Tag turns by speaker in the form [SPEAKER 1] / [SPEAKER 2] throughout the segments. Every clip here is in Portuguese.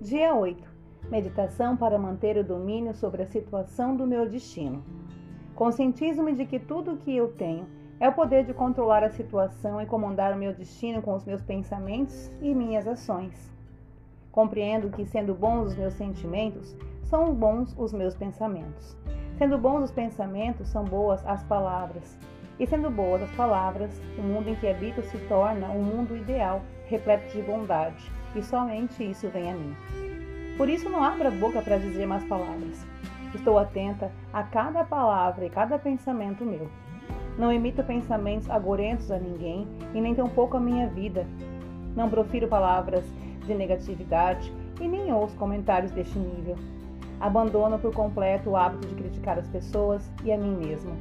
[SPEAKER 1] Dia 8. Meditação para manter o domínio sobre a situação do meu destino. Conscientizo-me de que tudo o que eu tenho é o poder de controlar a situação e comandar o meu destino com os meus pensamentos e minhas ações. Compreendo que, sendo bons os meus sentimentos, são bons os meus pensamentos. Sendo bons os pensamentos, são boas as palavras. E sendo boas as palavras, o mundo em que habito se torna um mundo ideal, repleto de bondade, e somente isso vem a mim. Por isso, não abra a boca para dizer mais palavras. Estou atenta a cada palavra e cada pensamento meu. Não emito pensamentos agorentos a ninguém e nem tampouco a minha vida. Não profiro palavras de negatividade e nem ouço comentários deste nível. Abandono por completo o hábito de criticar as pessoas e a mim mesmo.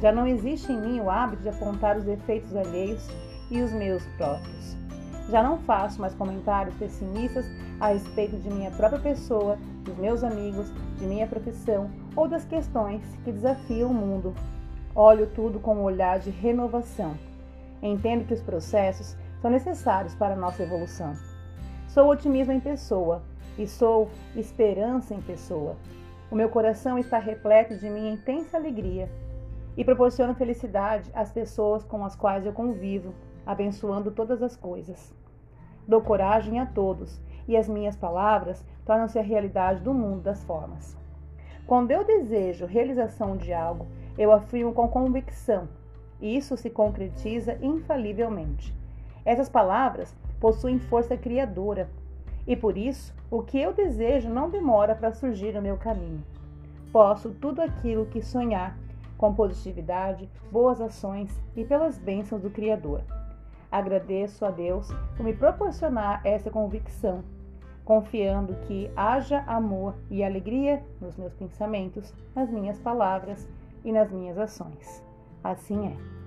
[SPEAKER 1] Já não existe em mim o hábito de apontar os defeitos alheios e os meus próprios. Já não faço mais comentários pessimistas a respeito de minha própria pessoa, dos meus amigos, de minha profissão ou das questões que desafiam o mundo. Olho tudo com um olhar de renovação. Entendo que os processos são necessários para a nossa evolução. Sou otimismo em pessoa e sou esperança em pessoa. O meu coração está repleto de minha intensa alegria e proporciono felicidade às pessoas com as quais eu convivo, abençoando todas as coisas. Dou coragem a todos e as minhas palavras tornam-se a realidade do mundo das formas. Quando eu desejo realização de algo, eu afirmo com convicção, e isso se concretiza infalivelmente. Essas palavras possuem força criadora, e por isso o que eu desejo não demora para surgir no meu caminho. Posso tudo aquilo que sonhar, com positividade, boas ações e pelas bênçãos do Criador. Agradeço a Deus por me proporcionar essa convicção, confiando que haja amor e alegria nos meus pensamentos, nas minhas palavras e nas minhas ações. Assim é.